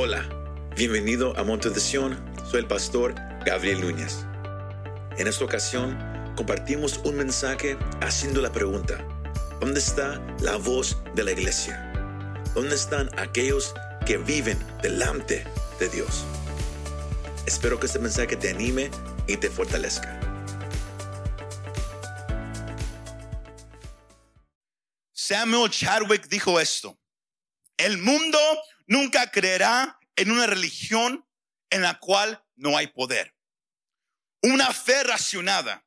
Hola, bienvenido a Monte de. Soy el pastor Gabriel Núñez. En esta ocasión compartimos un mensaje haciendo la pregunta, ¿dónde está la voz de la iglesia? ¿Dónde están aquellos que viven delante de Dios? Espero que este mensaje te anime y te fortalezca. Samuel Chadwick dijo esto, el mundo nunca creerá en una religión en la cual no hay poder. Una fe racionada,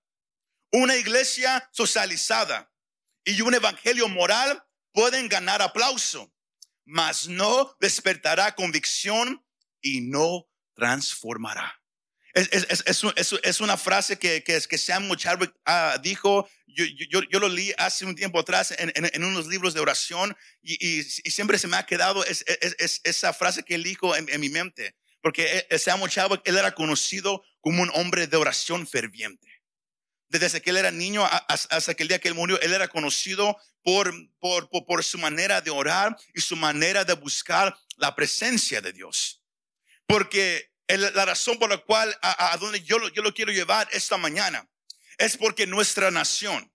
una iglesia socializada y un evangelio moral pueden ganar aplauso, mas no despertará convicción y no transformará. Es, es, una frase que, que, que Samuel Chadwick ah, dijo, yo, yo, yo, lo leí hace un tiempo atrás en, en, unos libros de oración y, y, siempre se me ha quedado esa frase que él dijo en, mi mente, porque e, Samuel Chadwick, él era conocido como un hombre de oración ferviente. Desde que él era niño hasta el día que él murió, él era conocido por, por, por su manera de orar y su manera de buscar la presencia de Dios. Porque la razón por la cual a, donde yo lo, yo lo quiero llevar esta mañana es porque nuestra nación,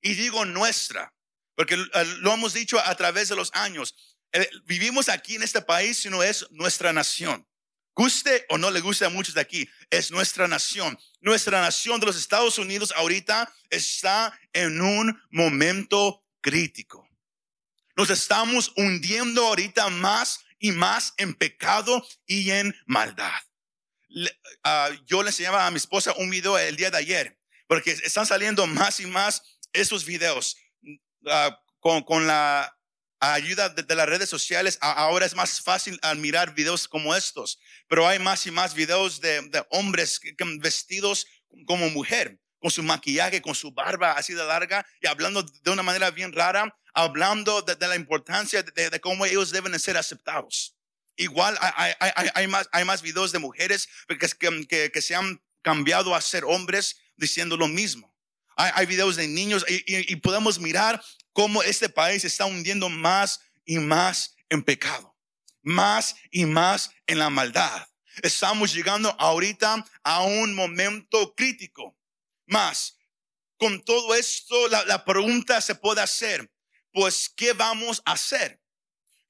y digo nuestra, porque eh, lo hemos dicho a través de los años, eh, vivimos aquí en este país, sino es nuestra nación. Guste o no le guste a muchos de aquí, es nuestra nación. Nuestra nación de los Estados Unidos ahorita está en un momento crítico. Nos estamos hundiendo ahorita más y más en pecado y en maldad. Ah, yo le enseñaba a mi esposa un video el día de ayer, porque están saliendo más y más esos videos uh, con, con, la ayuda de, las redes sociales. ahora es más fácil mirar videos como estos, pero hay más y más videos de, de hombres vestidos como mujer, con su maquillaje, con su barba así de larga y hablando de una manera bien rara, hablando de, de la importancia de, de, cómo ellos deben ser aceptados. Igual hay, más, videos de mujeres que, se han cambiado a ser hombres diciendo lo mismo. Hay, videos de niños y, y, y podemos mirar cómo este país está hundiendo más y más en pecado, más y más en la maldad. Estamos llegando ahorita a un momento crítico. Más, con todo esto, la, la pregunta se puede hacer, pues, ¿qué vamos a hacer?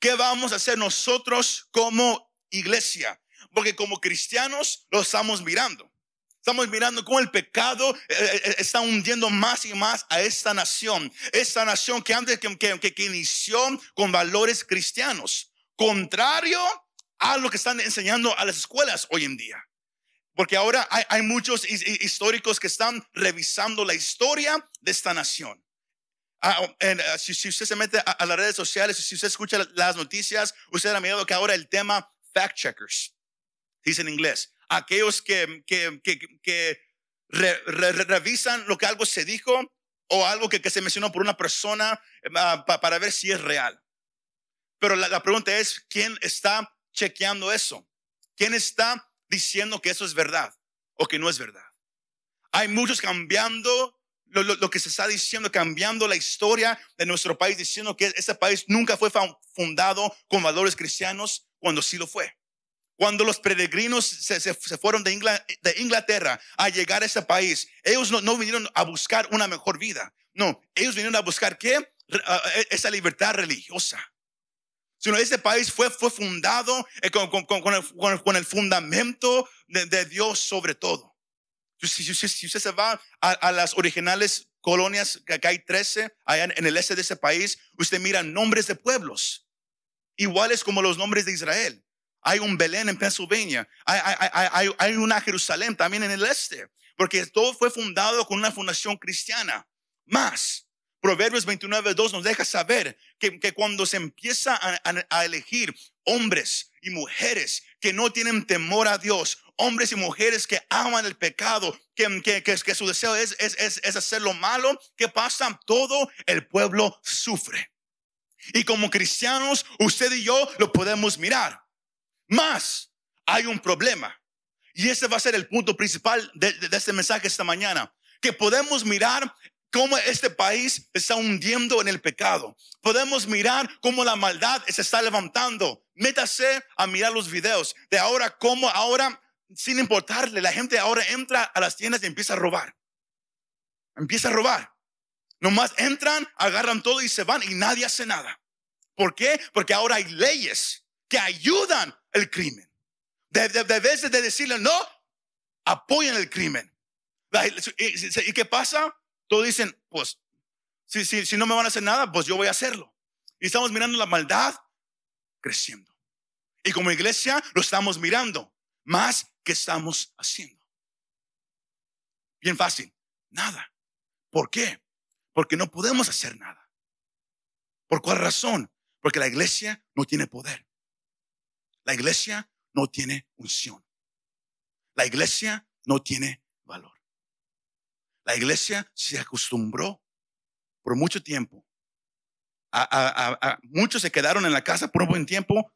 ¿Qué vamos a hacer nosotros como iglesia? Porque como cristianos lo estamos mirando. Estamos mirando cómo el pecado eh, eh, eh, está hundiendo más y más a esta nación. Esta nación que antes que, que, inició con valores cristianos. Contrario a lo que están enseñando a las escuelas hoy en día. Porque ahora hay, muchos históricos que están revisando la historia de esta nación. Ah, ah, si, usted se mete a, las redes sociales, si usted escucha las noticias, usted ha mirado que ahora el tema fact checkers, dice en inglés, aquellos que, que, que, revisan lo que algo se dijo o algo que, se mencionó por una persona ah, para ver si es real. Pero la, la pregunta es, ¿quién está chequeando eso? ¿Quién está diciendo que eso es verdad o que no es verdad? Hay muchos cambiando lo, que se está diciendo, cambiando la historia de nuestro país, diciendo que ese país nunca fue fundado con valores cristianos cuando sí lo fue. Cuando los peregrinos se, fueron de, Inglaterra a llegar a ese país, ellos no, vinieron a buscar una mejor vida. No, ellos vinieron a buscar qué? E, esa libertad religiosa. Sino ese país fue, fue fundado eh, con, el, fundamento de Dios sobre todo. Si, usted se va a, las originales colonias, que acá hay 13, allá en el este de ese país, usted mira nombres de pueblos, iguales como los nombres de Israel. Hay un Belén en Pennsylvania, hay, hay, una Jerusalén también en el este, porque todo fue fundado con una fundación cristiana. Más, Proverbios 29, 2 nos deja saber que, que cuando se empieza a, a, elegir hombres y mujeres que no tienen temor a Dios, hombres y mujeres que aman el pecado, que, que, que, su deseo es, es, es, hacer lo malo, ¿qué pasa? Todo el pueblo sufre. Y como cristianos, usted y yo lo podemos mirar. Más, hay un problema. Y ese va a ser el punto principal de, de, este mensaje esta mañana. Que podemos mirar cómo este país está hundiendo en el pecado. Podemos mirar cómo la maldad se está levantando. Métase a mirar los videos de ahora, cómo ahora, sin importarle, la gente ahora entra a las tiendas y empieza a robar. Empieza a robar. Nomás entran, agarran todo y se van y nadie hace nada. ¿Por qué? Porque ahora hay leyes que ayudan el crimen. De, de, de vez de decirle no, apoyan el crimen. ¿Y, qué pasa? Todos dicen, pues, si, si, si no me van a hacer nada, pues yo voy a hacerlo. Y estamos mirando la maldad creciendo. Y como iglesia lo estamos mirando. Más que estamos haciendo. Bien fácil. Nada. ¿Por qué? Porque no podemos hacer nada. ¿Por cuál razón? Porque la iglesia no tiene poder. La iglesia no tiene unción. La iglesia no tiene valor. La iglesia se acostumbró por mucho tiempo. Muchos se quedaron en la casa por un buen tiempo.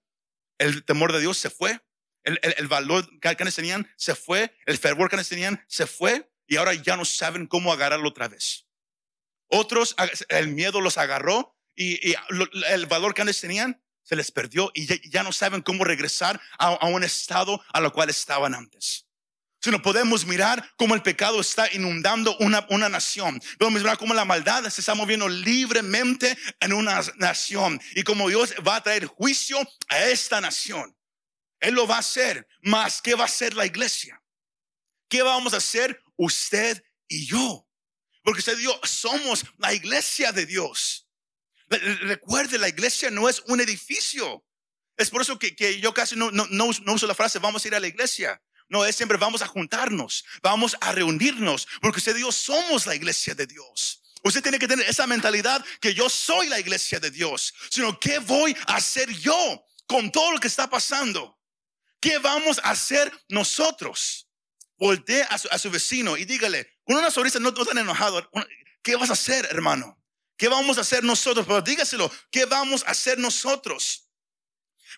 El temor de Dios se fue. El, valor que, tenían se fue. El fervor que tenían se fue. Y ahora ya no saben cómo agarrarlo otra vez. Otros, el miedo los agarró y, el valor que antes tenían se les perdió y ya, no saben cómo regresar a, un estado a lo cual estaban antes. Sino podemos mirar cómo el pecado está inundando una, una nación. Podemos mirar cómo la maldad se está moviendo libremente en una nación. Y cómo Dios va a traer juicio a esta nación. Él lo va a hacer. Más, ¿qué va a hacer la iglesia? ¿Qué vamos a hacer usted y yo? Porque usted y yo somos la iglesia de Dios. Recuerde, la iglesia no es un edificio. Es por eso que, que yo casi no, no, no, uso la frase vamos a ir a la iglesia. No, es siempre vamos a juntarnos, vamos a reunirnos, porque usted y yo somos la iglesia de Dios. Usted tiene que tener esa mentalidad que yo soy la iglesia de Dios, sino qué voy a hacer yo con todo lo que está pasando. ¿Qué vamos a hacer nosotros? Voltee a su, vecino y dígale, con una sonrisa no, no tan enojado, ¿qué vas a hacer, hermano? ¿Qué vamos a hacer nosotros? Pero dígaselo, ¿qué vamos a hacer nosotros?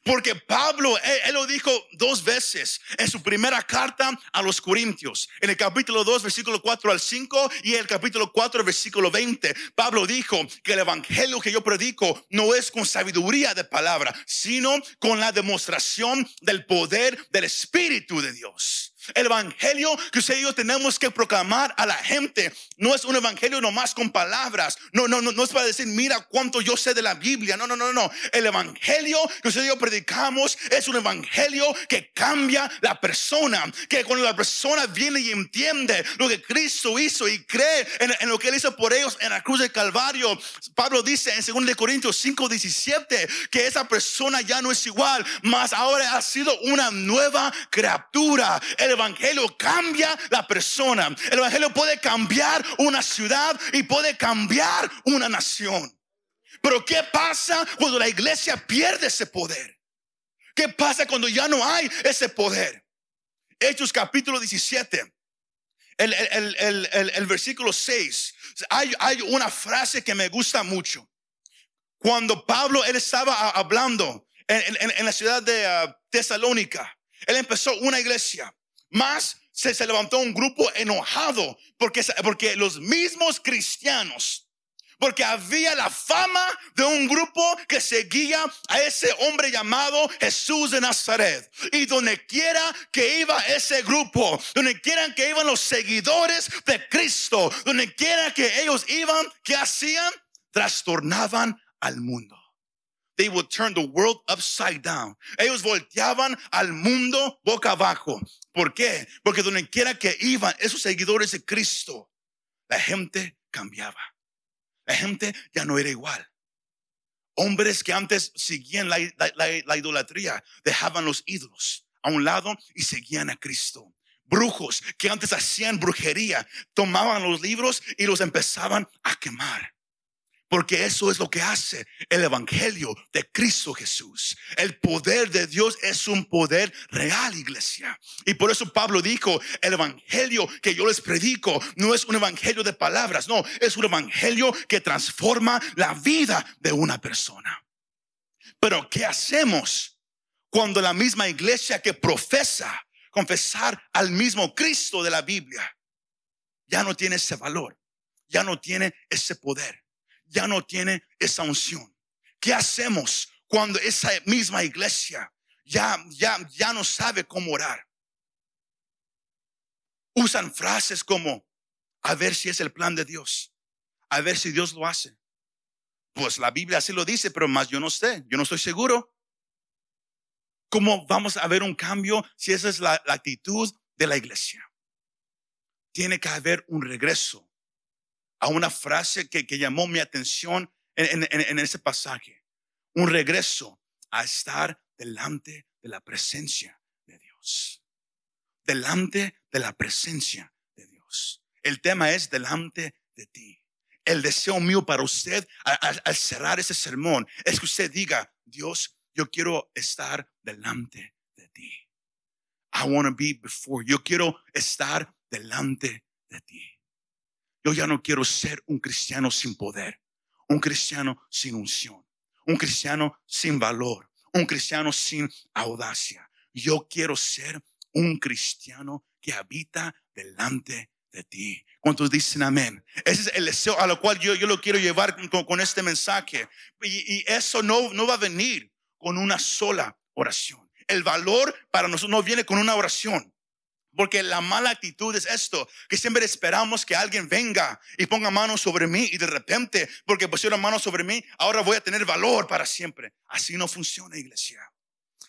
Porque Pablo, él, lo dijo dos veces en su primera carta a los Corintios, en el capítulo 2, versículo 4 al 5 y el capítulo 4, versículo 20. Pablo dijo que el evangelio que yo predico no es con sabiduría de palabra, sino con la demostración del poder del Espíritu de Dios. El evangelio que usted y yo tenemos que proclamar a la gente no es un evangelio nomás con palabras. No, no, no, no es para decir, mira cuánto yo sé de la Biblia. No, no, no, no. El evangelio que usted y yo predicamos es un evangelio que cambia la persona. Que cuando la persona viene y entiende lo que Cristo hizo y cree en, lo que él hizo por ellos en la cruz del Calvario, Pablo dice en 2 Corintios 5, 17 que esa persona ya no es igual, más ahora ha sido una nueva criatura. El evangelio cambia la persona. El evangelio puede cambiar una ciudad y puede cambiar una nación. Pero ¿qué pasa cuando la iglesia pierde ese poder? ¿Qué pasa cuando ya no hay ese poder? Hechos capítulo 17. El, el, versículo 6. Hay, hay, una frase que me gusta mucho. Cuando Pablo, él estaba hablando en, la ciudad de uh, Tesalónica, él empezó una iglesia. Más se, levantó un grupo enojado porque, porque los mismos cristianos porque había la fama de un grupo que seguía a ese hombre llamado Jesús de Nazaret. Y donde quiera que iba ese grupo, donde quiera que iban los seguidores de Cristo, donde quiera que ellos iban, ¿qué hacían? Trastornaban al mundo. They would turn the world upside down. Ellos volteaban al mundo boca abajo. ¿Por qué? Porque donde quiera que iban esos seguidores de Cristo, la gente cambiaba. La gente ya no era igual. Hombres que antes seguían la, la, idolatría, dejaban los ídolos a un lado y seguían a Cristo. Brujos que antes hacían brujería, tomaban los libros y los empezaban a quemar. Porque eso es lo que hace el Evangelio de Cristo Jesús. El poder de Dios es un poder real, iglesia. Y por eso Pablo dijo, el Evangelio que yo les predico no es un Evangelio de palabras, no, es un Evangelio que transforma la vida de una persona. Pero ¿qué hacemos cuando la misma iglesia que profesa confesar al mismo Cristo de la Biblia ya no tiene ese valor? ya no tiene ese poder, ya no tiene esa unción. ¿Qué hacemos cuando esa misma iglesia ya, ya, ya no sabe cómo orar? Usan frases como, a ver si es el plan de Dios, a ver si Dios lo hace. Pues la Biblia así lo dice, pero más yo no sé, yo no estoy seguro. ¿Cómo vamos a ver un cambio si esa es la, actitud de la iglesia? Tiene que haber un regreso a una frase que, llamó mi atención en, ese pasaje. Un regreso a estar delante de la presencia de Dios. Delante de la presencia de Dios. El tema es delante de ti. El deseo mío para usted al cerrar ese sermón es que usted diga, Dios, yo quiero estar delante de ti. I want to be before. Yo quiero estar delante de ti. Yo ya no quiero ser un cristiano sin poder, un cristiano sin unción, un cristiano sin valor, un cristiano sin audacia. Yo quiero ser un cristiano que habita delante de ti. ¿Cuántos dicen amén? Ese es el deseo a lo cual yo, yo lo quiero llevar con, este mensaje. Y, y, eso no, no va a venir con una sola oración. El valor para nosotros no viene con una oración. Porque la mala actitud es esto, que siempre esperamos que alguien venga y ponga manos sobre mí y de repente, porque pusieron manos sobre mí, ahora voy a tener valor para siempre. Así no funciona, iglesia.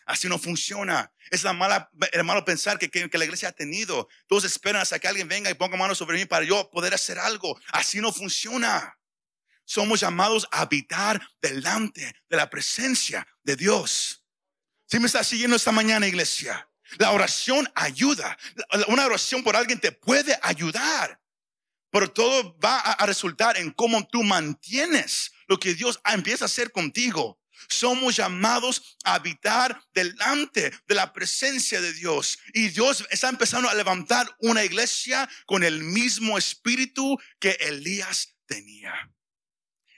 Así no funciona. Es la mala, el malo pensar que, que, la iglesia ha tenido. Todos esperan hasta que alguien venga y ponga manos sobre mí para yo poder hacer algo. Así no funciona somos llamados a habitar delante de la presencia de Dios. Si me está siguiendo esta mañana, iglesia, la oración ayuda. Una oración por alguien te puede ayudar. Pero todo va a resultar en cómo tú mantienes lo que Dios empieza a hacer contigo. Somos llamados a habitar delante de la presencia de Dios. Y Dios está empezando a levantar una iglesia con el mismo espíritu que Elías tenía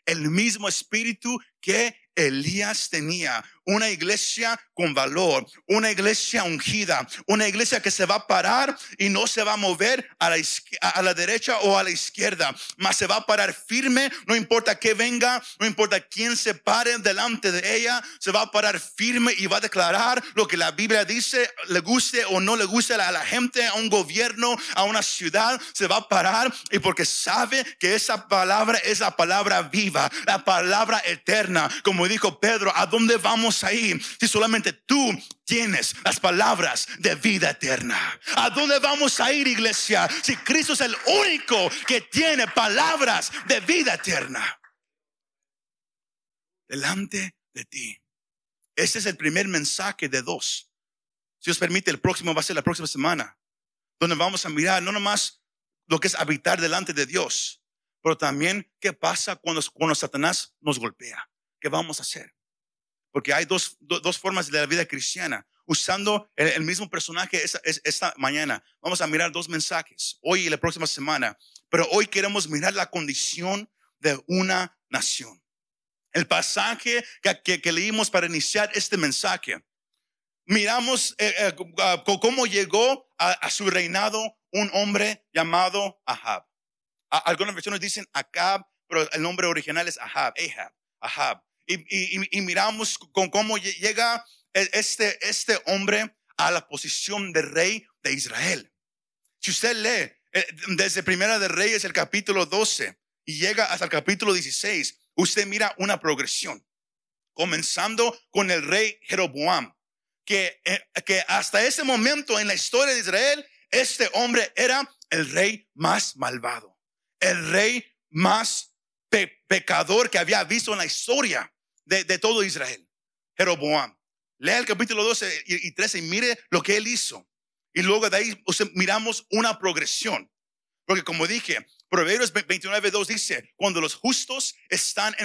el mismo espíritu que Elías tenía una iglesia con valor, una iglesia ungida, una iglesia que se va a parar y no se va a mover a la, a la derecha o a la izquierda, mas se va a parar firme, no importa que venga, no importa quién se pare delante de ella, se va a parar firme y va a declarar lo que la Biblia dice, le guste o no le guste a la gente, a un gobierno, a una ciudad, se va a parar y porque sabe que esa palabra es la palabra viva, la palabra eterna, como dijo Pedro, ¿a dónde vamos a ir si solamente tú tienes las palabras de vida eterna? ¿A dónde vamos a ir, iglesia, si Cristo es el único que tiene palabras de vida eterna? Delante de ti. Este es el primer mensaje de dos. Si os permite, el próximo va a ser la próxima semana, donde vamos a mirar no nomás lo que es habitar delante de Dios, pero también qué pasa cuando, cuando Satanás nos golpea. ¿qué vamos a hacer? Porque hay dos, formas de la vida cristiana. Usando el, mismo personaje esta, esta, mañana, vamos a mirar dos mensajes, hoy y la próxima semana. Pero hoy queremos mirar la condición de una nación. El pasaje que, leímos para iniciar este mensaje. Miramos eh, eh, cómo llegó a, su reinado un hombre llamado Ahab. algunas versiones dicen Acab, pero el nombre original es Ahab, Ahab, Ahab y, miramos con cómo llega e, este, este hombre a la posición de rey de Israel. Si usted lee eh, desde Primera de Reyes el capítulo 12 y llega hasta el capítulo 16, usted mira una progresión, comenzando con el rey Jeroboam, que, eh, que hasta ese momento en la historia de Israel, este hombre era el rey más malvado, el rey más pecador que había visto en la historia de, todo Israel, Jeroboam. Lea el capítulo 12 y, 13 y mire lo que él hizo. Y luego de ahí miramos una progresión. Porque como dije, Proverbios 29.2 dice, cuando los justos están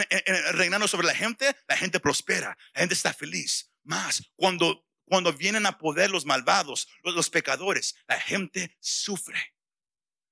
reinando sobre la gente, la gente prospera, la gente está feliz. Más, cuando, cuando vienen a poder los malvados, los, los pecadores, la gente sufre.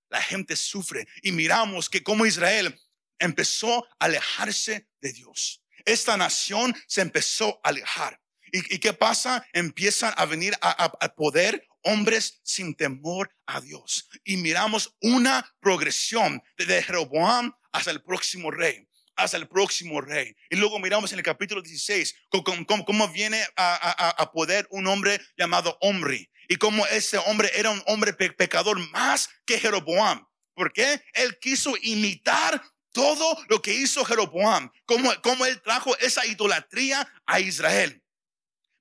La gente sufre. Y miramos que como Israel empezó a alejarse de Dios esta nación se empezó a alejar. ¿Y, qué pasa? Empiezan a venir a, poder hombres sin temor a Dios. Y miramos una progresión de Jeroboam hasta el próximo rey hasta el próximo rey. Y luego miramos en el capítulo 16 cómo, viene a, poder un hombre llamado Omri y cómo ese hombre era un hombre pecador más que Jeroboam. ¿Por qué? Él quiso imitar todo lo que hizo Jeroboam, como, como él trajo esa idolatría a Israel,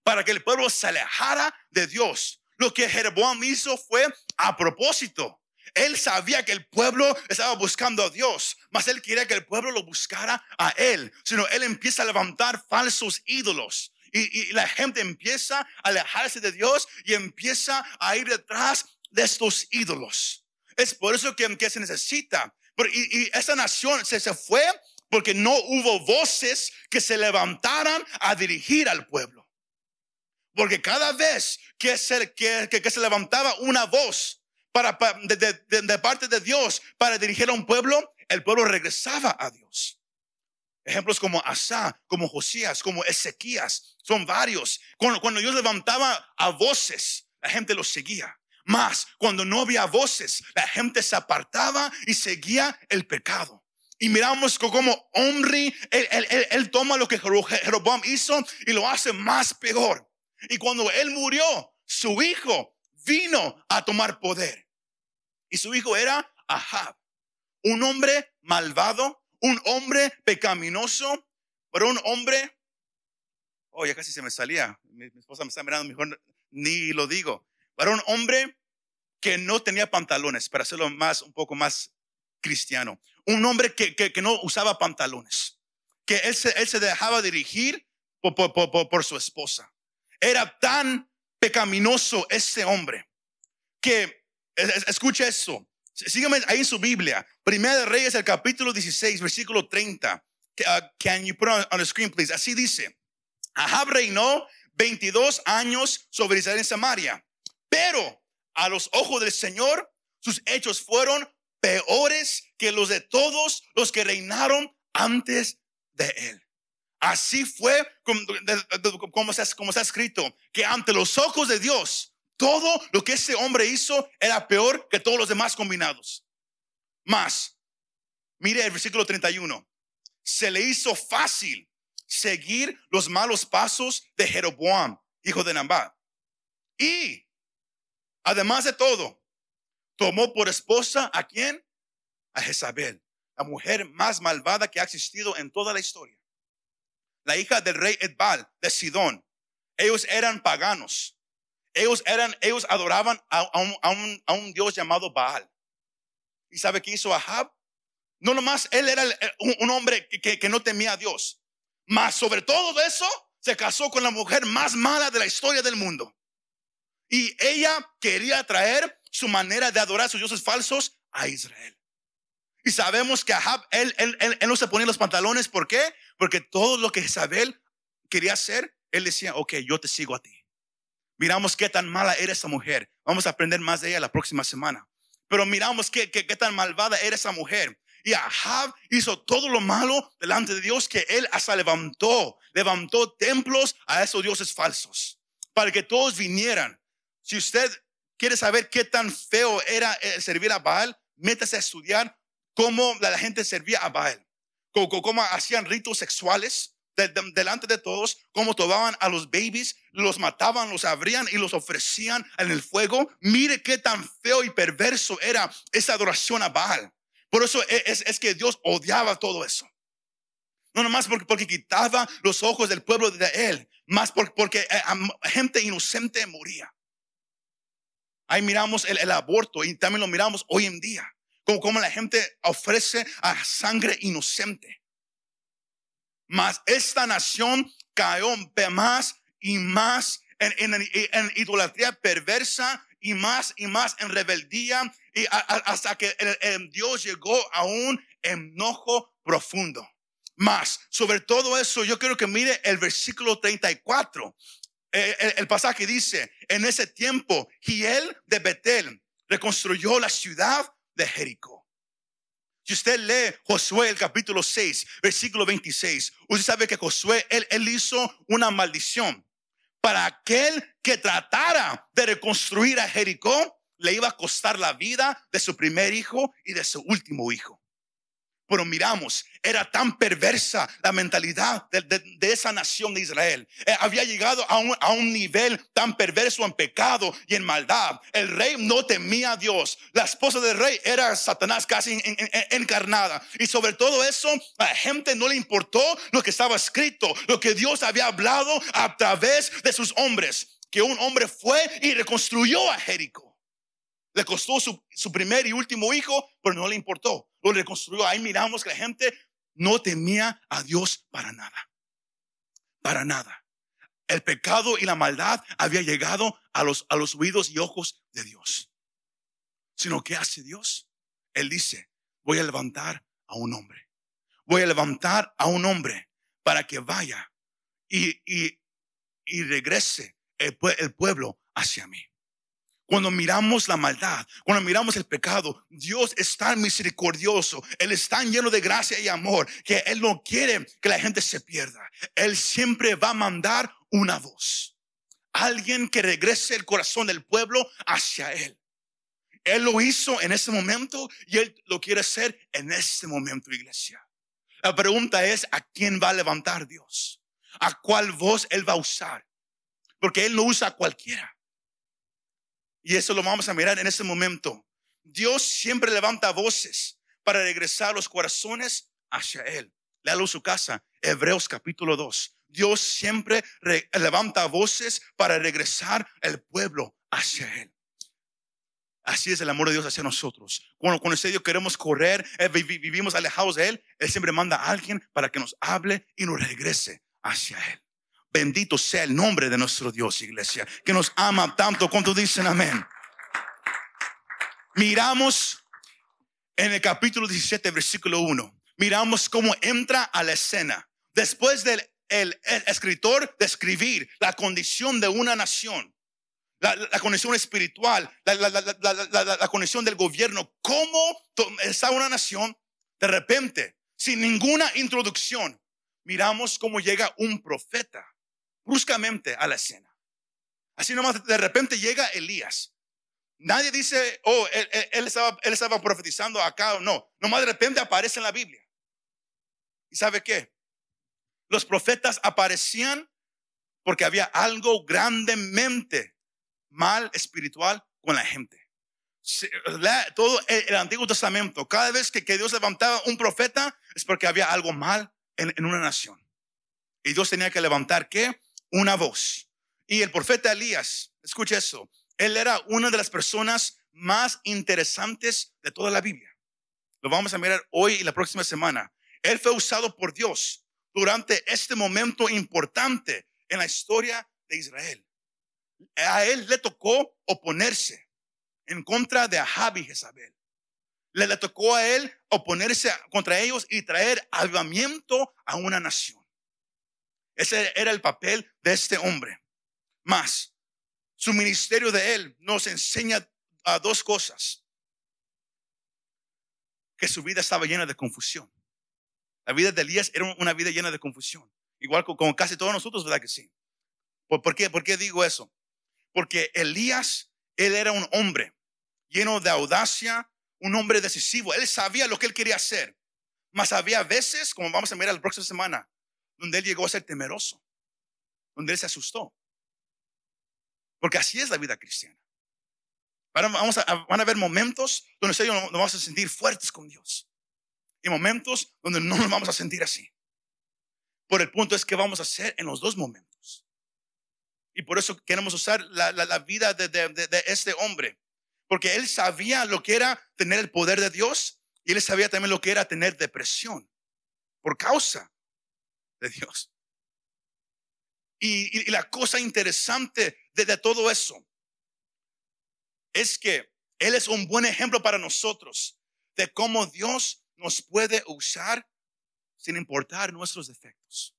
para que el pueblo se alejara de Dios. Lo que Jeroboam hizo fue a propósito. Él sabía que el pueblo estaba buscando a Dios, mas él quería que el pueblo lo buscara a él. Sino él empieza a levantar falsos ídolos. Y, la gente empieza a alejarse de Dios y empieza a ir detrás de estos ídolos. Es por eso que, que se necesita y, esa nación se, se fue porque no hubo voces que se levantaran a dirigir al pueblo. Porque cada vez que se, que, que, se levantaba una voz para, de, parte de Dios para dirigir a un pueblo, el pueblo regresaba a Dios. Ejemplos como Asa, como Josías, como Ezequías, son varios. Cuando, cuando Dios levantaba a voces, la gente los seguía. Más cuando no había voces, la gente se apartaba y seguía el pecado. Y miramos como Omri, él, toma lo que Jeroboam hizo y lo hace más peor. Y cuando él murió, su hijo vino a tomar poder. Y su hijo era Ahab, un hombre malvado, un hombre pecaminoso, pero un hombre, oh, ya casi se me salía, mi esposa me está mirando, mejor ni lo digo, pero un hombre que no tenía pantalones, para hacerlo más, un poco más cristiano. Un hombre que, no usaba pantalones, que él se, él se dejaba dirigir por, por, por, su esposa. Era tan pecaminoso ese hombre que, escucha eso, sígueme ahí en su Biblia, Primera de Reyes, el capítulo 16, versículo 30. Uh, can you put on, on the screen, please? Así dice, Ahab reinó 22 años sobre Israel en Samaria, pero a los ojos del Señor, sus hechos fueron peores que los de todos los que reinaron antes de él. Así fue como, como, está, escrito, que ante los ojos de Dios, todo lo que ese hombre hizo era peor que todos los demás combinados. Más, mire el versículo 31. Se le hizo fácil seguir los malos pasos de Jeroboam, hijo de Nabat. Y Además de todo, tomó por esposa a quién? A Jezabel, la mujer más malvada que ha existido en toda la historia. La hija del rey Edbal de Sidón. Ellos eran paganos. Ellos eran, ellos adoraban a, un, a un, dios llamado Baal. ¿Y sabe qué hizo Ahab? No nomás él era un, hombre que, que, no temía a Dios. Mas sobre todo eso, se casó con la mujer más mala de la historia del mundo. Y ella quería traer su manera de adorar a sus dioses falsos a Israel. Y sabemos que Ahab, él, él, él, no se ponía los pantalones. ¿Por qué? Porque todo lo que Isabel quería hacer, él decía, ok, yo te sigo a ti. Miramos qué tan mala era esa mujer. Vamos a aprender más de ella la próxima semana. Pero miramos qué, qué, qué tan malvada era esa mujer. Y Ahab hizo todo lo malo delante de Dios que él hasta levantó, levantó templos a esos dioses falsos para que todos vinieran. Si usted quiere saber qué tan feo era eh, servir a Baal, métase a estudiar cómo la gente servía a Baal, cómo, hacían ritos sexuales delante de todos, cómo tomaban a los babies, los mataban, los abrían y los ofrecían en el fuego. Mire qué tan feo y perverso era esa adoración a Baal. Por eso e, es, que Dios odiaba todo eso. No nomás porque, quitaba los ojos del pueblo de él, más porque, porque eh, gente inocente moría. Ahí miramos el, aborto y también lo miramos hoy en día. Como, como la gente ofrece a sangre inocente. Mas esta nación cayó más y más en, en, idolatría perversa y más y más en rebeldía y hasta que Dios llegó a un enojo profundo. Más, sobre todo eso, yo quiero que mire el versículo 34. Eh, el, pasaje dice, en ese tiempo, Giel de Betel reconstruyó la ciudad de Jericó. Si usted lee Josué el capítulo 6, versículo 26, usted sabe que Josué, él, él hizo una maldición para aquel que tratara de reconstruir a Jericó, le iba a costar la vida de su primer hijo y de su último hijo. Pero miramos, era tan perversa la mentalidad de, esa nación de Israel. Eh, había llegado a un, nivel tan perverso en pecado y en maldad. El rey no temía a Dios. La esposa del rey era Satanás casi encarnada. Y sobre todo eso, a la gente no le importó lo que estaba escrito, lo que Dios había hablado a través de sus hombres. Que un hombre fue y reconstruyó a Jericó. Le costó su, primer y último hijo, pero no le importó. Lo reconstruyó. Ahí miramos que la gente no temía a Dios para nada. Para nada. El pecado y la maldad había llegado a los, a los oídos y ojos de Dios. Sino, ¿qué hace Dios? Él dice, voy a levantar a un hombre. Voy a levantar a un hombre para que vaya y, y, y regrese el, el pueblo hacia mí. Cuando miramos la maldad, cuando miramos el pecado, Dios es tan misericordioso, Él es tan lleno de gracia y amor que Él no quiere que la gente se pierda. Él siempre va a mandar una voz. Alguien que regrese el corazón del pueblo hacia Él. Él lo hizo en ese momento y Él lo quiere hacer en este momento, iglesia. La pregunta es, ¿a quién va a levantar Dios? ¿A cuál voz Él va a usar? Porque Él no usa a cualquiera. Y eso lo vamos a mirar en este momento. Dios siempre levanta voces para regresar los corazones hacia Él. Léalo su casa, Hebreos capítulo 2. Dios siempre levanta voces para regresar el pueblo hacia Él. Así es el amor de Dios hacia nosotros. Cuando con ese Dios queremos correr, eh, vivimos alejados de Él, Él siempre manda a alguien para que nos hable y nos regrese hacia Él. Bendito sea el nombre de nuestro Dios, iglesia, que nos ama tanto. cuando dicen amén? Miramos en el capítulo 17, versículo 1. Miramos cómo entra a la escena. Después del el, escritor de escribir la condición de una nación, la, la condición espiritual, la, la, condición del gobierno, cómo está una nación de repente, sin ninguna introducción, miramos cómo llega un profeta bruscamente a la escena. Así nomás de repente llega Elías. Nadie dice, oh, él, estaba, él estaba profetizando acá o no. Nomás de repente aparece en la Biblia. ¿Y sabe qué? Los profetas aparecían porque había algo grandemente mal espiritual con la gente. Todo el, Antiguo Testamento, cada vez que, Dios levantaba un profeta es porque había algo mal en, en una nación. Y Dios tenía que levantar qué? Una voz. Y el profeta Elías, escucha eso, él era una de las personas más interesantes de toda la Biblia. Lo vamos a mirar hoy y la próxima semana. Él fue usado por Dios durante este momento importante en la historia de Israel. A él le tocó oponerse en contra de Ahab y Jezabel. Le, le tocó a él oponerse contra ellos y traer avivamiento a una nación. Ese era el papel de este hombre. Más, su ministerio de él nos enseña a dos cosas. Que su vida estaba llena de confusión. La vida de Elías era una vida llena de confusión. Igual como casi todos nosotros, ¿verdad que sí? ¿Por, qué? ¿Por qué digo eso? Porque Elías, él era un hombre lleno de audacia, un hombre decisivo. Él sabía lo que él quería hacer. Mas había veces, como vamos a mirar la próxima semana, donde él llegó a ser temeroso, donde él se asustó. Porque así es la vida cristiana. Vamos a, van a haber momentos donde nosotros nos vamos a sentir fuertes con Dios. Y momentos donde no nos vamos a sentir así. Por el punto es que vamos a hacer en los dos momentos. Y por eso queremos usar la, la, vida de, de, de, este hombre. Porque él sabía lo que era tener el poder de Dios y él sabía también lo que era tener depresión. Por causa de Dios. Y, la cosa interesante de, todo eso es que Él es un buen ejemplo para nosotros de cómo Dios nos puede usar sin importar nuestros defectos.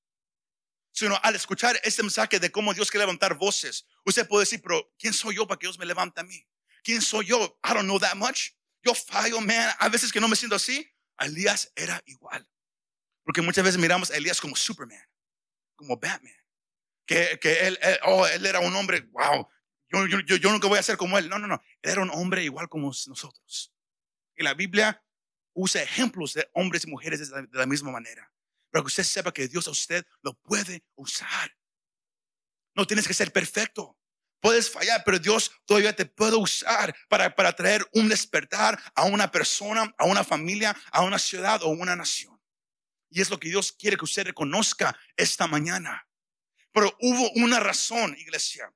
Sino al escuchar este mensaje de cómo Dios quiere levantar voces, usted puede decir, pero ¿quién soy yo para que Dios me levante a mí? ¿Quién soy yo? I don't know that much. Yo fallo, man. A veces que no me siento así. Elías era igual. Porque muchas veces miramos a Elías como Superman, como Batman. que, que él, él- oh, él era un hombre, wow, yo, yo, yo, nunca voy a ser como él. No, no, no. Él era un hombre igual como nosotros. Y la Biblia usa ejemplos de hombres y mujeres de la, de la misma manera. Para que usted sepa que Dios a usted lo puede usar. No tienes que ser perfecto. Puedes fallar, pero Dios todavía te puede usar para, para traer un despertar a una persona, a una familia, a una ciudad o una nación. Y es lo que Dios quiere que usted reconozca esta mañana. Pero hubo una razón, iglesia,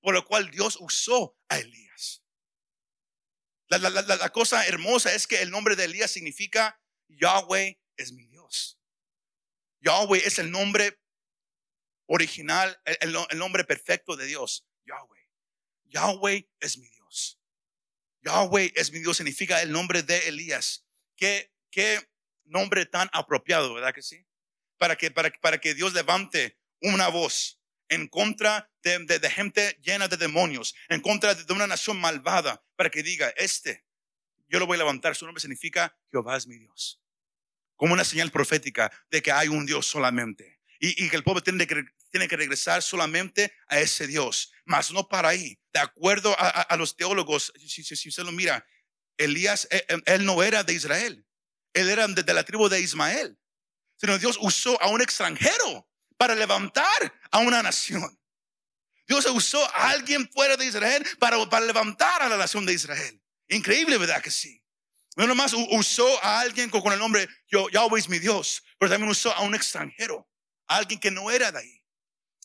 por la cual Dios usó a Elías. La, la- la- la cosa hermosa es que el nombre de Elías significa Yahweh es mi Dios. Yahweh es el nombre original, el, el- nombre perfecto de Dios. Yahweh. Yahweh es mi Dios. Yahweh es mi Dios significa el nombre de Elías. Qué, qué nombre tan apropiado, ¿verdad que sí? Para que, para, para que Dios levante una voz en contra de, de- de gente llena de demonios, en contra de, de una nación malvada, para que diga, este, yo lo voy a levantar, su nombre significa Jehová es mi Dios. Como una señal profética de que hay un Dios solamente. Y, y que el pueblo tiene que, tiene que regresar solamente a ese Dios, más no para ahí. De acuerdo a, a- a los teólogos, si, si, si usted lo mira, Elías, eh, eh, él no era de Israel, él era de, de la tribu de Ismael, sino Dios usó a un extranjero para levantar a una nación. Dios usó a alguien fuera de Israel para, levantar a la nación de Israel. Increíble, ¿verdad que sí? No nomás usó a alguien con, el nombre Yahweh es mi Dios, pero también usó a un extranjero, a alguien que no era de ahí.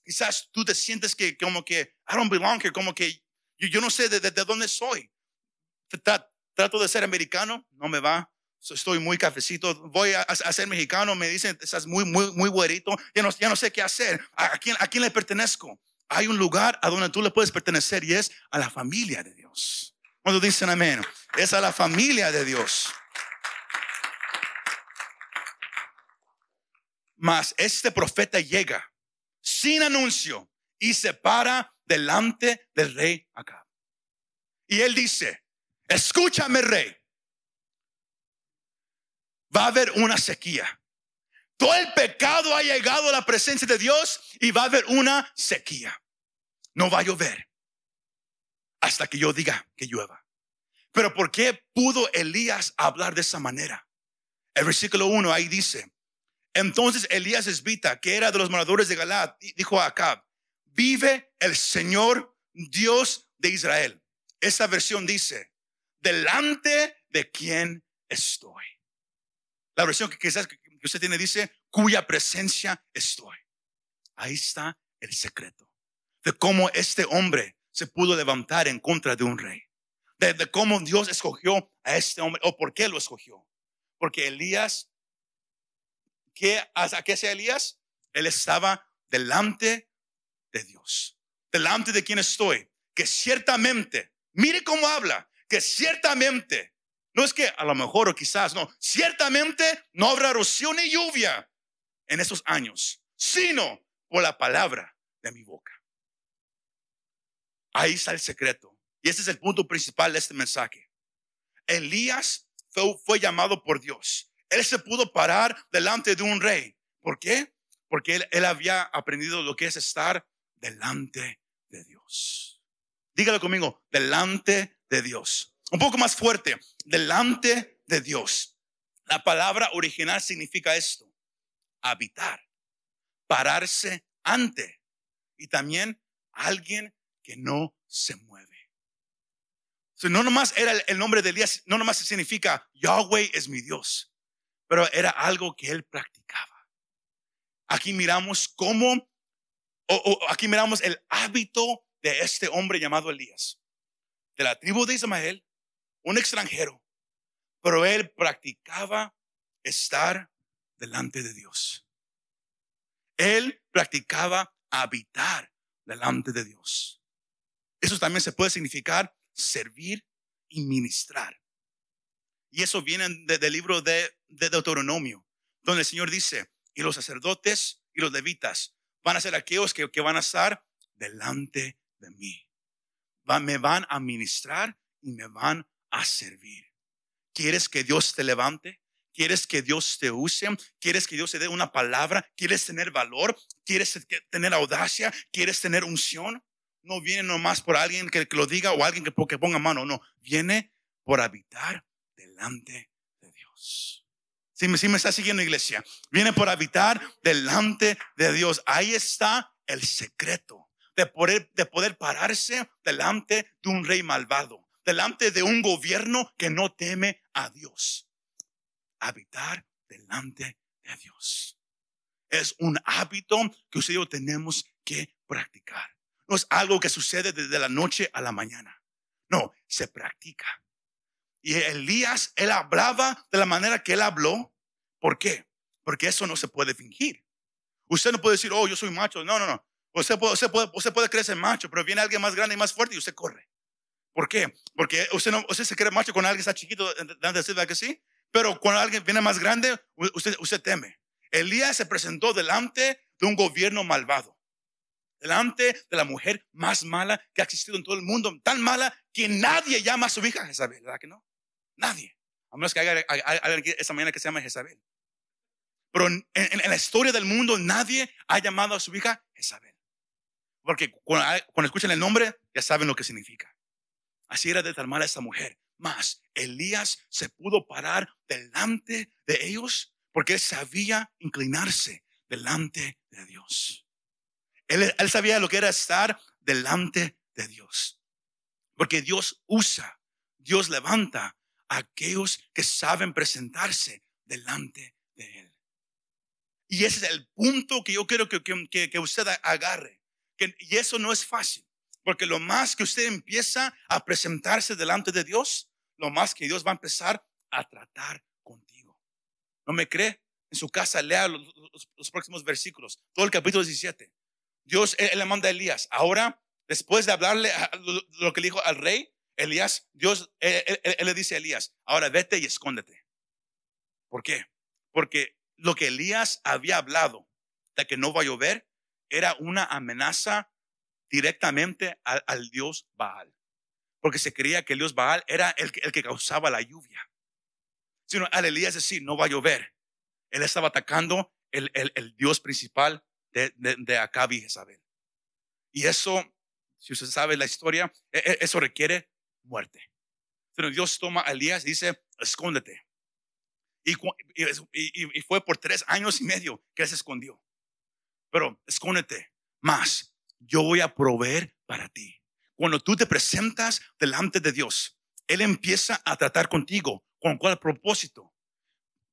Quizás tú te sientes que como que I don't belong here, como que yo, no sé de, de- de dónde soy. Tra- trato de ser americano, no me va. Estoy muy cafecito. Voy a, a ser mexicano, me dicen, estás muy, muy, muy güerito. Ya no, ya no sé qué hacer. ¿A, a quién, ¿A quién le pertenezco? Hay un lugar a donde tú le puedes pertenecer y es a la familia de Dios. Cuando dicen amén, es a la familia de Dios. Mas este profeta llega sin anuncio y se para delante del rey Acab. Y él dice, escúchame rey, va a haber una sequía. Todo el pecado ha llegado a la presencia de Dios y va a haber una sequía. No va a llover hasta que yo diga que llueva. Pero ¿por qué pudo Elías hablar de esa manera? El versículo 1 ahí dice, entonces Elías esbita, que era de los moradores de Galad, y dijo a Acab, vive el Señor Dios de Israel. Esta versión dice, delante de quien estoy. La versión que quizás usted tiene dice, cuya presencia estoy. Ahí está el secreto de cómo este hombre se pudo levantar en contra de un rey. De, cómo Dios escogió a este hombre o por qué lo escogió. Porque Elías, ¿qué, ¿a qué Elías? Él estaba delante de Dios. Delante de quien estoy. Que ciertamente, mire cómo habla, que ciertamente, no es que a lo mejor o quizás, no, ciertamente no habrá erosión ni lluvia en esos años, sino por la palabra de mi boca. Ahí está el secreto. Y este es el punto principal de este mensaje. Elías fue, llamado por Dios. Él se pudo parar delante de un rey. ¿Por qué? Porque él había aprendido lo que es estar delante de Dios. Dígalo conmigo, delante de Dios. Un poco más fuerte, delante de Dios. La palabra original significa esto, habitar, pararse ante y también alguien que no se mueve. No nomás era el, el nombre de Elías, no nomás significa Yahweh es mi Dios, pero era algo que él practicaba. Aquí miramos cómo, o, o, aquí miramos el hábito de este hombre llamado Elías, de la tribu de Ismael, un extranjero, pero él practicaba estar delante de Dios. Él practicaba habitar delante de Dios. Eso también se puede significar servir y ministrar. Y eso viene de, del libro de, de, Deuteronomio, donde el Señor dice, y los sacerdotes y los levitas van a ser aquellos que, van a estar delante de mí. Me van a ministrar y me van a servir. ¿Quieres que Dios te levante? ¿Quieres que Dios te use? ¿Quieres que Dios te dé una palabra? ¿Quieres tener valor? ¿Quieres tener audacia? ¿Quieres tener unción? No viene nomás por alguien que, lo diga o alguien que, que ponga mano, no. Viene por habitar delante de Dios. Si me, si me está siguiendo, iglesia, viene por habitar delante de Dios. Ahí está el secreto de poder, de poder pararse delante de un rey malvado, delante de un gobierno que no teme a Dios. Habitar delante de Dios. Es un hábito que usted yo tenemos que practicar. No es algo que sucede desde la noche a la mañana. No, se practica. Y Elías, él hablaba de la manera que él habló. ¿Por qué? Porque eso no se puede fingir. Usted no puede decir, oh, yo soy macho. No, no, no. Usted puede, usted puede, usted puede creerse macho, pero viene alguien más grande y más fuerte y usted corre. ¿Por qué? Porque usted, no, se cree macho cuando alguien está chiquito, ¿verdad que sí? Pero cuando alguien viene más grande, usted, usted teme. Elías se presentó delante de un gobierno malvado. Delante de la mujer más mala que ha existido en todo el mundo. Tan mala que nadie llama a su hija Jezabel, ¿verdad que no? Nadie. A menos que haya alguien esa mañana que se llama Jezabel. Pero en, la historia del mundo nadie ha llamado a su hija Jezabel. Porque cuando, escuchan el nombre ya saben lo que significa. Así era de tal a esa mujer. Más, Elías se pudo parar delante de ellos porque él sabía inclinarse delante de Dios. Él, sabía lo que era estar delante de Dios. Porque Dios usa, Dios levanta aquellos que saben presentarse delante de Él. Y ese es el punto que yo quiero que, usted agarre. Y eso no es fácil, porque lo más que usted empieza a presentarse delante de Dios, lo más que Dios va a empezar a tratar contigo. ¿No me cree? En su casa lea los, próximos versículos, todo el capítulo 17. Dios le manda a Elías. Ahora, después de hablarle lo que le dijo al rey, Elías, Dios, él, le dice a Elías, ahora vete y escóndete. ¿Por qué? Porque lo que Elías había hablado de que no va a llover era una amenaza directamente al, Dios Baal. Porque se creía que el Dios Baal era el, el que causaba la lluvia. Sino al Elías decir, no va a llover. Él estaba atacando el, el Dios principal de, de, de y Jezabel. Y eso, si usted sabe la historia, e, e, eso requiere muerte. Pero Dios toma a Elías y dice, escóndete. Y, y, fue por tres años y medio que se escondió. Pero escóndete más. Yo voy a proveer para ti. Cuando tú te presentas delante de Dios, Él empieza a tratar contigo. ¿Con cuál propósito?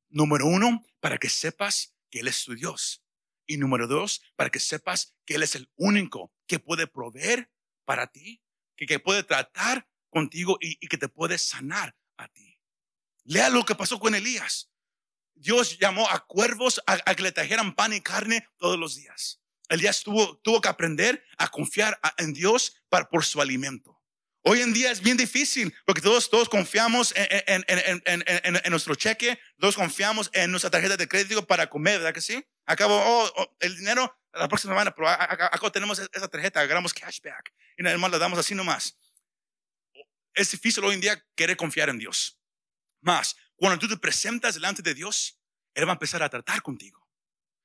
Número uno, para que sepas que Él es tu Dios. Y número dos, para que sepas que Él es el único que puede proveer para ti, que, que puede tratar contigo y, que te puede sanar a ti. Lea lo que pasó con Elías. Dios llamó a cuervos a, que le trajeran pan y carne todos los días. Elías tuvo, tuvo que aprender a confiar en Dios para, por su alimento. Hoy en día es bien difícil porque todos, todos confiamos en, en, nuestro cheque, todos confiamos en nuestra tarjeta de crédito para comer, ¿verdad que sí? Acabo, oh, oh, el dinero la próxima semana, pero acá, tenemos esa tarjeta, agarramos cashback y nada más la damos así nomás es difícil hoy en día querer confiar en Dios. Más, cuando tú te presentas delante de Dios, Él va a empezar a tratar contigo.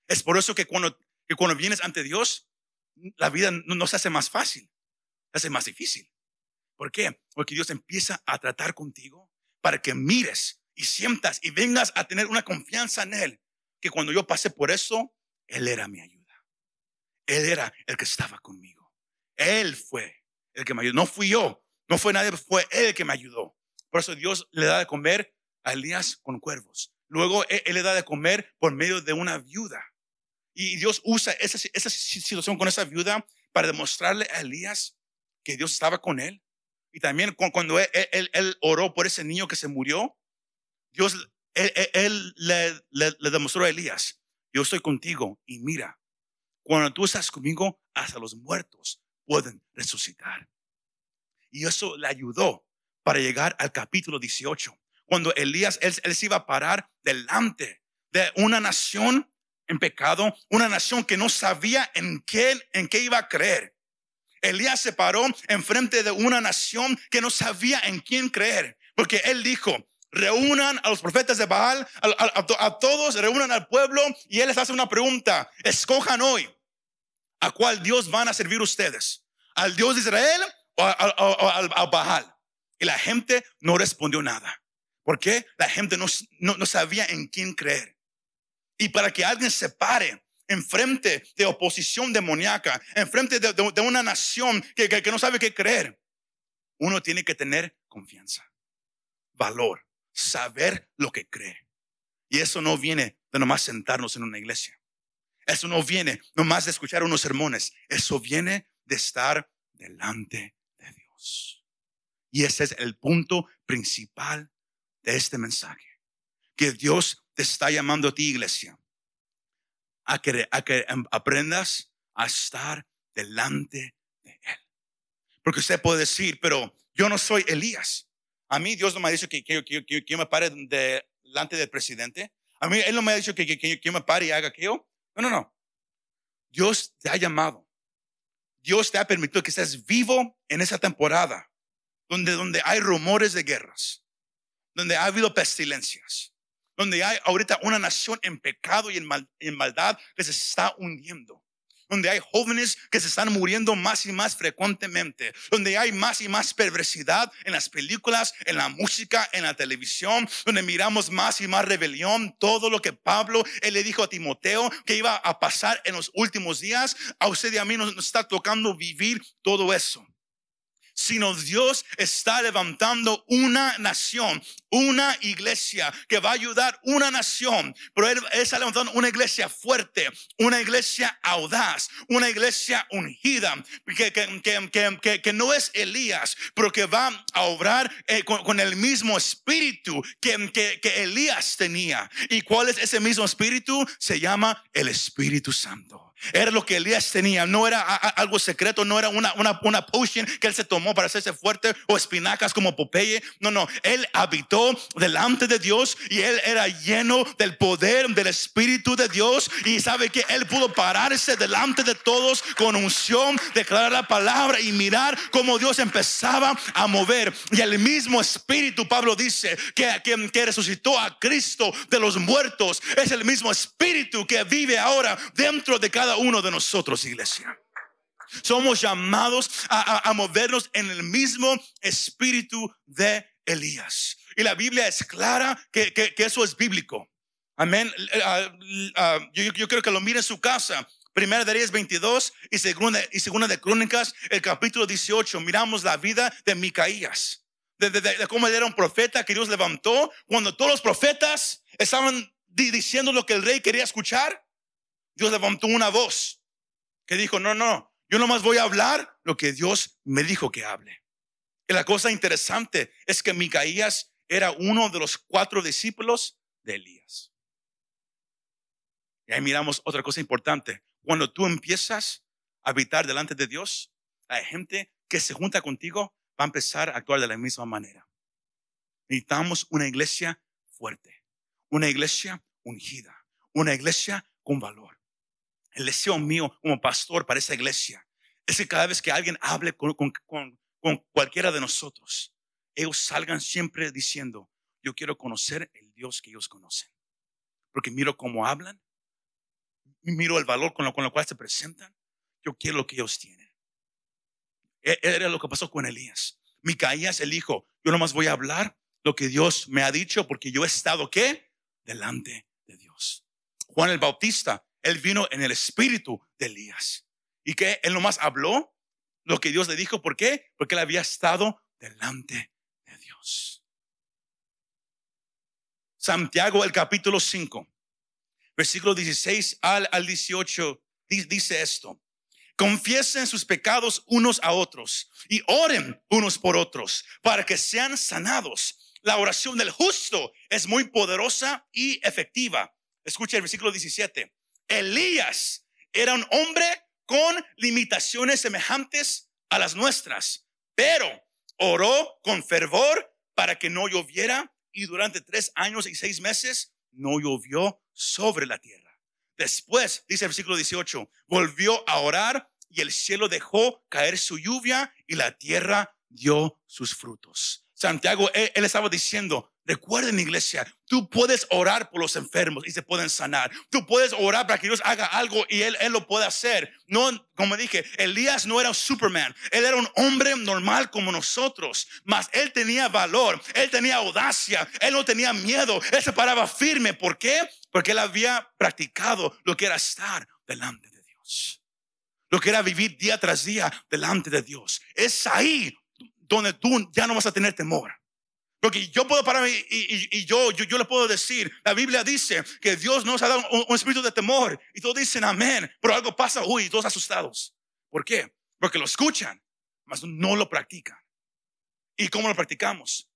Es por eso que cuando, que cuando vienes ante Dios, la vida no, se hace más fácil, se hace más difícil. ¿Por qué? Porque Dios empieza a tratar contigo para que mires y sientas y vengas a tener una confianza en Él. Que cuando yo pasé por eso, Él era mi ayuda. Él era el que estaba conmigo. Él fue el que me ayudó. No fui yo, no fue nadie, fue él que me ayudó. Por eso Dios le da de comer a Elías con cuervos. Luego él, le da de comer por medio de una viuda. Y Dios usa esa, situación con esa viuda para demostrarle a Elías que Dios estaba con él. Y también cuando él, oró por ese niño que se murió, Dios, él, le, le demostró a Elías, yo estoy contigo y mira, cuando tú estás conmigo, hasta los muertos pueden resucitar. Y eso le ayudó para llegar al capítulo 18, cuando Elías, él, se iba a parar delante de una nación en pecado, una nación que no sabía en qué, en qué iba a creer. Elías se paró enfrente de una nación que no sabía en quién creer, porque él dijo, reúnan a los profetas de Baal, a, todos, reúnan al pueblo y él les hace una pregunta. Escojan hoy a cuál Dios van a servir ustedes. ¿Al Dios de Israel o a, Baal? Y la gente no respondió nada. ¿Por qué? La gente no, no, sabía en quién creer. Y para que alguien se pare enfrente de oposición demoníaca, enfrente de, una nación que, que no sabe qué creer, uno tiene que tener confianza, valor, saber lo que cree. Y eso no viene de nomás sentarnos en una iglesia. Eso no viene nomás de escuchar unos sermones. Eso viene de estar delante de Dios. Y ese es el punto principal de este mensaje. Que Dios te está llamando a ti, iglesia, a que, a que aprendas a estar delante de Él. Porque usted puede decir, pero yo no soy Elías. A mí Dios no me ha dicho que, que, que, yo me pare delante del presidente. A mí Él no me ha dicho que, que, yo me pare y haga aquello. No, no, no. Dios te ha llamado. Dios te ha permitido que estés vivo en esa temporada donde, donde hay rumores de guerras, donde ha habido pestilencias, donde hay ahorita una nación en pecado y en, en maldad que se está hundiendo. Donde hay jóvenes que se están muriendo más y más frecuentemente, donde hay más y más perversidad en las películas, en la música, en la televisión, donde miramos más y más rebelión, todo lo que Pablo, él le dijo a Timoteo que iba a pasar en los últimos días, a usted y a mí nos está tocando vivir todo eso sino Dios está levantando una nación, una iglesia que va a ayudar una nación, pero Él está levantando una iglesia fuerte, una iglesia audaz, una iglesia ungida, que, que, que, no es Elías, pero que va a obrar eh, con, con, el mismo espíritu que, Elías tenía. ¿Y cuál es ese mismo espíritu? Se llama el Espíritu Santo. Era lo que Elías tenía, no era algo secreto, no era una, una, una potion que él se tomó para hacerse fuerte o espinacas como Popeye. No, no, él habitó delante de Dios y él era lleno del poder del Espíritu de Dios. Y sabe que él pudo pararse delante de todos con unción, declarar la palabra y mirar cómo Dios empezaba a mover. Y el mismo Espíritu, Pablo dice, que, que, que resucitó a Cristo de los muertos, es el mismo Espíritu que vive ahora dentro de cada uno de nosotros, iglesia. Somos llamados a, movernos en el mismo espíritu de Elías. Y la Biblia es clara que, eso es bíblico. Amén. Ah, ah, yo, creo que lo mire en su casa. Primera de Reyes 22 y segunda, y segunda de Crónicas, el capítulo 18. Miramos la vida de Micaías. De, de, cómo era un profeta que Dios levantó. Cuando todos los profetas estaban diciendo lo que el rey quería escuchar, Dios levantó una voz que dijo, no, no, yo nomás voy a hablar lo que Dios me dijo que hable. Y la cosa interesante es que Micaías era uno de los cuatro discípulos de Elías. Y ahí miramos otra cosa importante. Cuando tú empiezas a habitar delante de Dios, la gente que se junta contigo va a empezar a actuar de la misma manera. Necesitamos una iglesia fuerte, una iglesia ungida, una iglesia con valor. El deseo mío como pastor para esa iglesia es que cada vez que alguien hable con, cualquiera de nosotros, ellos salgan siempre diciendo, yo quiero conocer el Dios que ellos conocen. Porque miro cómo hablan, miro el valor con lo, con lo cual se presentan, yo quiero lo que ellos tienen. E, era lo que pasó con Elías. Micaías, el hijo, yo nomás voy a hablar lo que Dios me ha dicho porque yo he estado, ¿qué? Delante de Dios. Juan el Bautista, él vino en el espíritu de Elías. Y que él nomás habló lo que Dios le dijo. ¿Por qué? Porque él había estado delante de Dios. Santiago, el capítulo 5, versículo 16 al, al 18, dice esto. Confiesen sus pecados unos a otros y oren unos por otros para que sean sanados. La oración del justo es muy poderosa y efectiva. Escucha el versículo 17. Elías era un hombre con limitaciones semejantes a las nuestras, pero oró con fervor para que no lloviera y durante tres años y seis meses no llovió sobre la tierra. Después, dice el versículo 18, volvió a orar y el cielo dejó caer su lluvia y la tierra dio sus frutos. Santiago, él, estaba diciendo, Recuerden, iglesia, tú puedes orar por los enfermos y se pueden sanar. Tú puedes orar para que Dios haga algo y él, lo puede hacer. No, como dije, Elías no era un Superman. Él era un hombre normal como nosotros. Mas él tenía valor, él tenía audacia, él no tenía miedo. Él se paraba firme. ¿Por qué? Porque él había practicado lo que era estar delante de Dios. Lo que era vivir día tras día delante de Dios. Es ahí donde tú ya no vas a tener temor. Porque yo puedo pararme y, yo, yo, yo, le puedo decir, la Biblia dice que Dios nos ha dado un, espíritu de temor y todos dicen amén, pero algo pasa, uy, todos asustados. ¿Por qué? Porque lo escuchan, mas no lo practican. ¿Y cómo lo practicamos?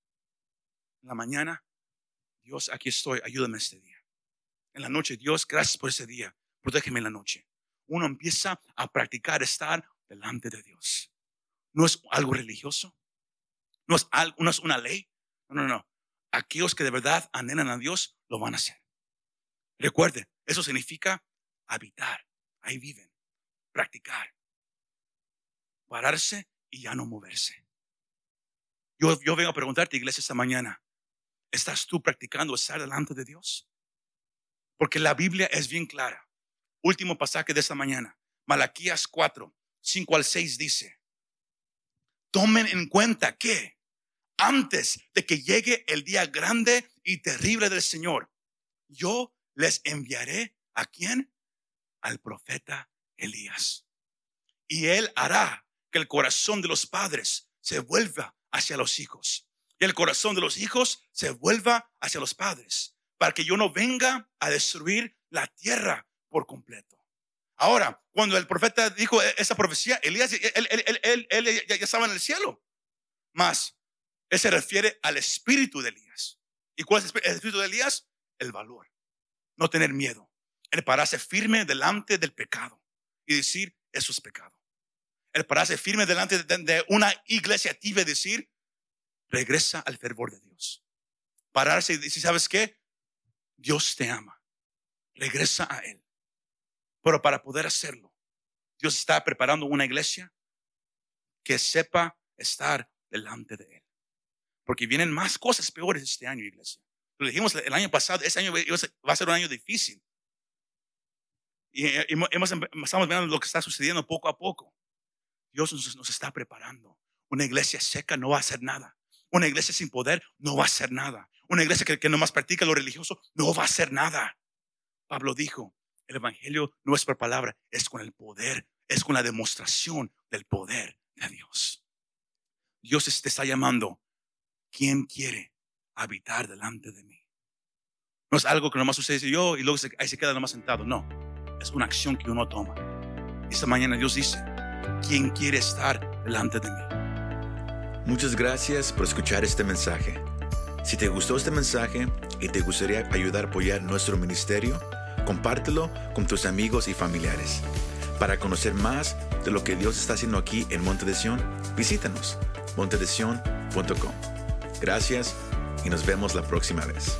En la mañana, Dios, aquí estoy, ayúdame este día. En la noche, Dios, gracias por ese día, protégeme en la noche. Uno empieza a practicar estar delante de Dios. No es algo religioso, no es, algo, no es una ley, no, no, no. Aquellos que de verdad anhelan a Dios lo van a hacer. Recuerde, eso significa habitar. Ahí viven. Practicar. Pararse y ya no moverse. Yo, yo vengo a preguntarte, iglesia, esta mañana. ¿Estás tú practicando estar delante de Dios? Porque la Biblia es bien clara. Último pasaje de esta mañana. Malaquías 4, 5 al 6 dice. Tomen en cuenta que antes de que llegue el día grande y terrible del Señor. Yo les enviaré a quién? Al profeta Elías. Y él hará que el corazón de los padres se vuelva hacia los hijos y el corazón de los hijos se vuelva hacia los padres para que yo no venga a destruir la tierra por completo. Ahora, cuando el profeta dijo esa profecía, Elías, él, ya, ya estaba en el cielo. Más, él se refiere al espíritu de Elías. ¿Y cuál es el espíritu de Elías? El valor. No tener miedo. El pararse firme delante del pecado y decir, eso es pecado. El pararse firme delante de una iglesia activa y decir, regresa al fervor de Dios. Pararse y decir, ¿sabes qué? Dios te ama. Regresa a Él. Pero para poder hacerlo, Dios está preparando una iglesia que sepa estar delante de Él. Porque vienen más cosas peores este año, iglesia. Lo dijimos el año pasado, este año va a ser un año difícil. Y hemos, estamos viendo lo que está sucediendo poco a poco. Dios nos, está preparando. Una iglesia seca no va a hacer nada. Una iglesia sin poder no va a hacer nada. Una iglesia que, que más practica lo religioso no va a hacer nada. Pablo dijo, el Evangelio no es por palabra, es con el poder, es con la demostración del poder de Dios. Dios te está llamando ¿quién quiere habitar delante de mí? No es algo que nomás usted dice yo y luego ahí se queda nomás sentado. No, es una acción que uno toma. Esta mañana Dios dice, ¿quién quiere estar delante de mí? Muchas gracias por escuchar este mensaje. Si te gustó este mensaje y te gustaría ayudar a apoyar nuestro ministerio, compártelo con tus amigos y familiares. Para conocer más de lo que Dios está haciendo aquí en Monte de Sion, visítanos montedesion.com. Gracias y nos vemos la próxima vez.